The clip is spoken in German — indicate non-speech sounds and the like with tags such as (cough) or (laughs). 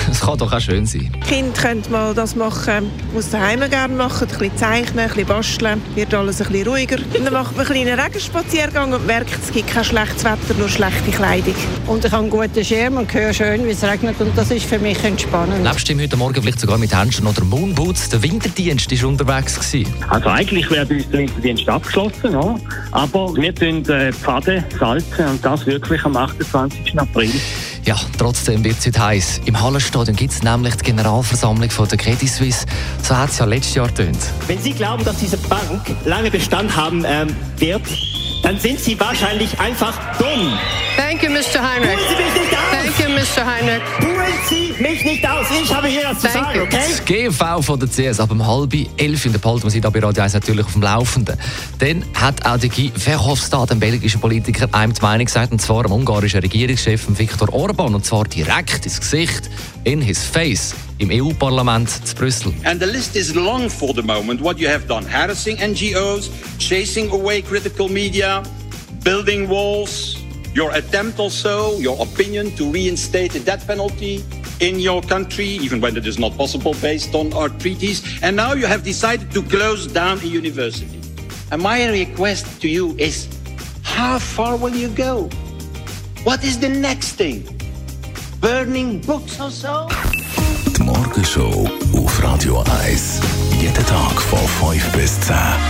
(laughs) das kann doch auch schön sein. Die Kinder können mal das machen, was sie daheim gerne machen, ein bisschen zeichnen, ein bisschen basteln, wird alles ein bisschen ruhiger. Und dann macht man einen kleinen Regenspaziergang und merkt, es gibt kein schlechtes Wetter, nur schlechte Kleidung. Und ich habe einen guten Schirm und höre schön, wie es regnet und das ist für mich entspannend. Nebst dem heute Morgen vielleicht sogar mit Händchen oder Moonboots. Der Winterdienst war unterwegs. Gewesen. Also eigentlich wäre bei uns der Winterdienst abgeschlossen, ja. aber wir tun äh, Pfade salzen und das wirklich am 28. April. Ja, trotzdem wird es heute heiß. Im Hallenstadion gibt es nämlich die Generalversammlung von der Credit Suisse. So hat es ja letztes Jahr getönt. Wenn Sie glauben, dass diese Bank lange Bestand haben ähm, wird, dann sind Sie wahrscheinlich einfach dumm. Thank you, Mr. Heinrich. Thank you, Mr. Heinrich. Hier zu sagen, okay? Das GV von der CS ab um halb elf in der behalten wir Sie da bei Radio 1 natürlich auf dem Laufenden. Dann hat auch der Guy Verhofstadt, ein belgischer Politiker, einem die Meinung gesagt, und zwar dem ungarischen Regierungschef Viktor Orban, und zwar direkt ins Gesicht, in his face, im EU-Parlament zu Brüssel. And the list is long for the moment. What you have done harassing NGOs, chasing away critical media, building walls, your attempt also, your opinion to reinstate the death penalty in your country, even when it is not possible based on our treaties. And now you have decided to close down a university. And my request to you is how far will you go? What is the next thing? Burning books or so? Die Morgenshow auf Radio 1. Jeden Tag von 5 bis 10.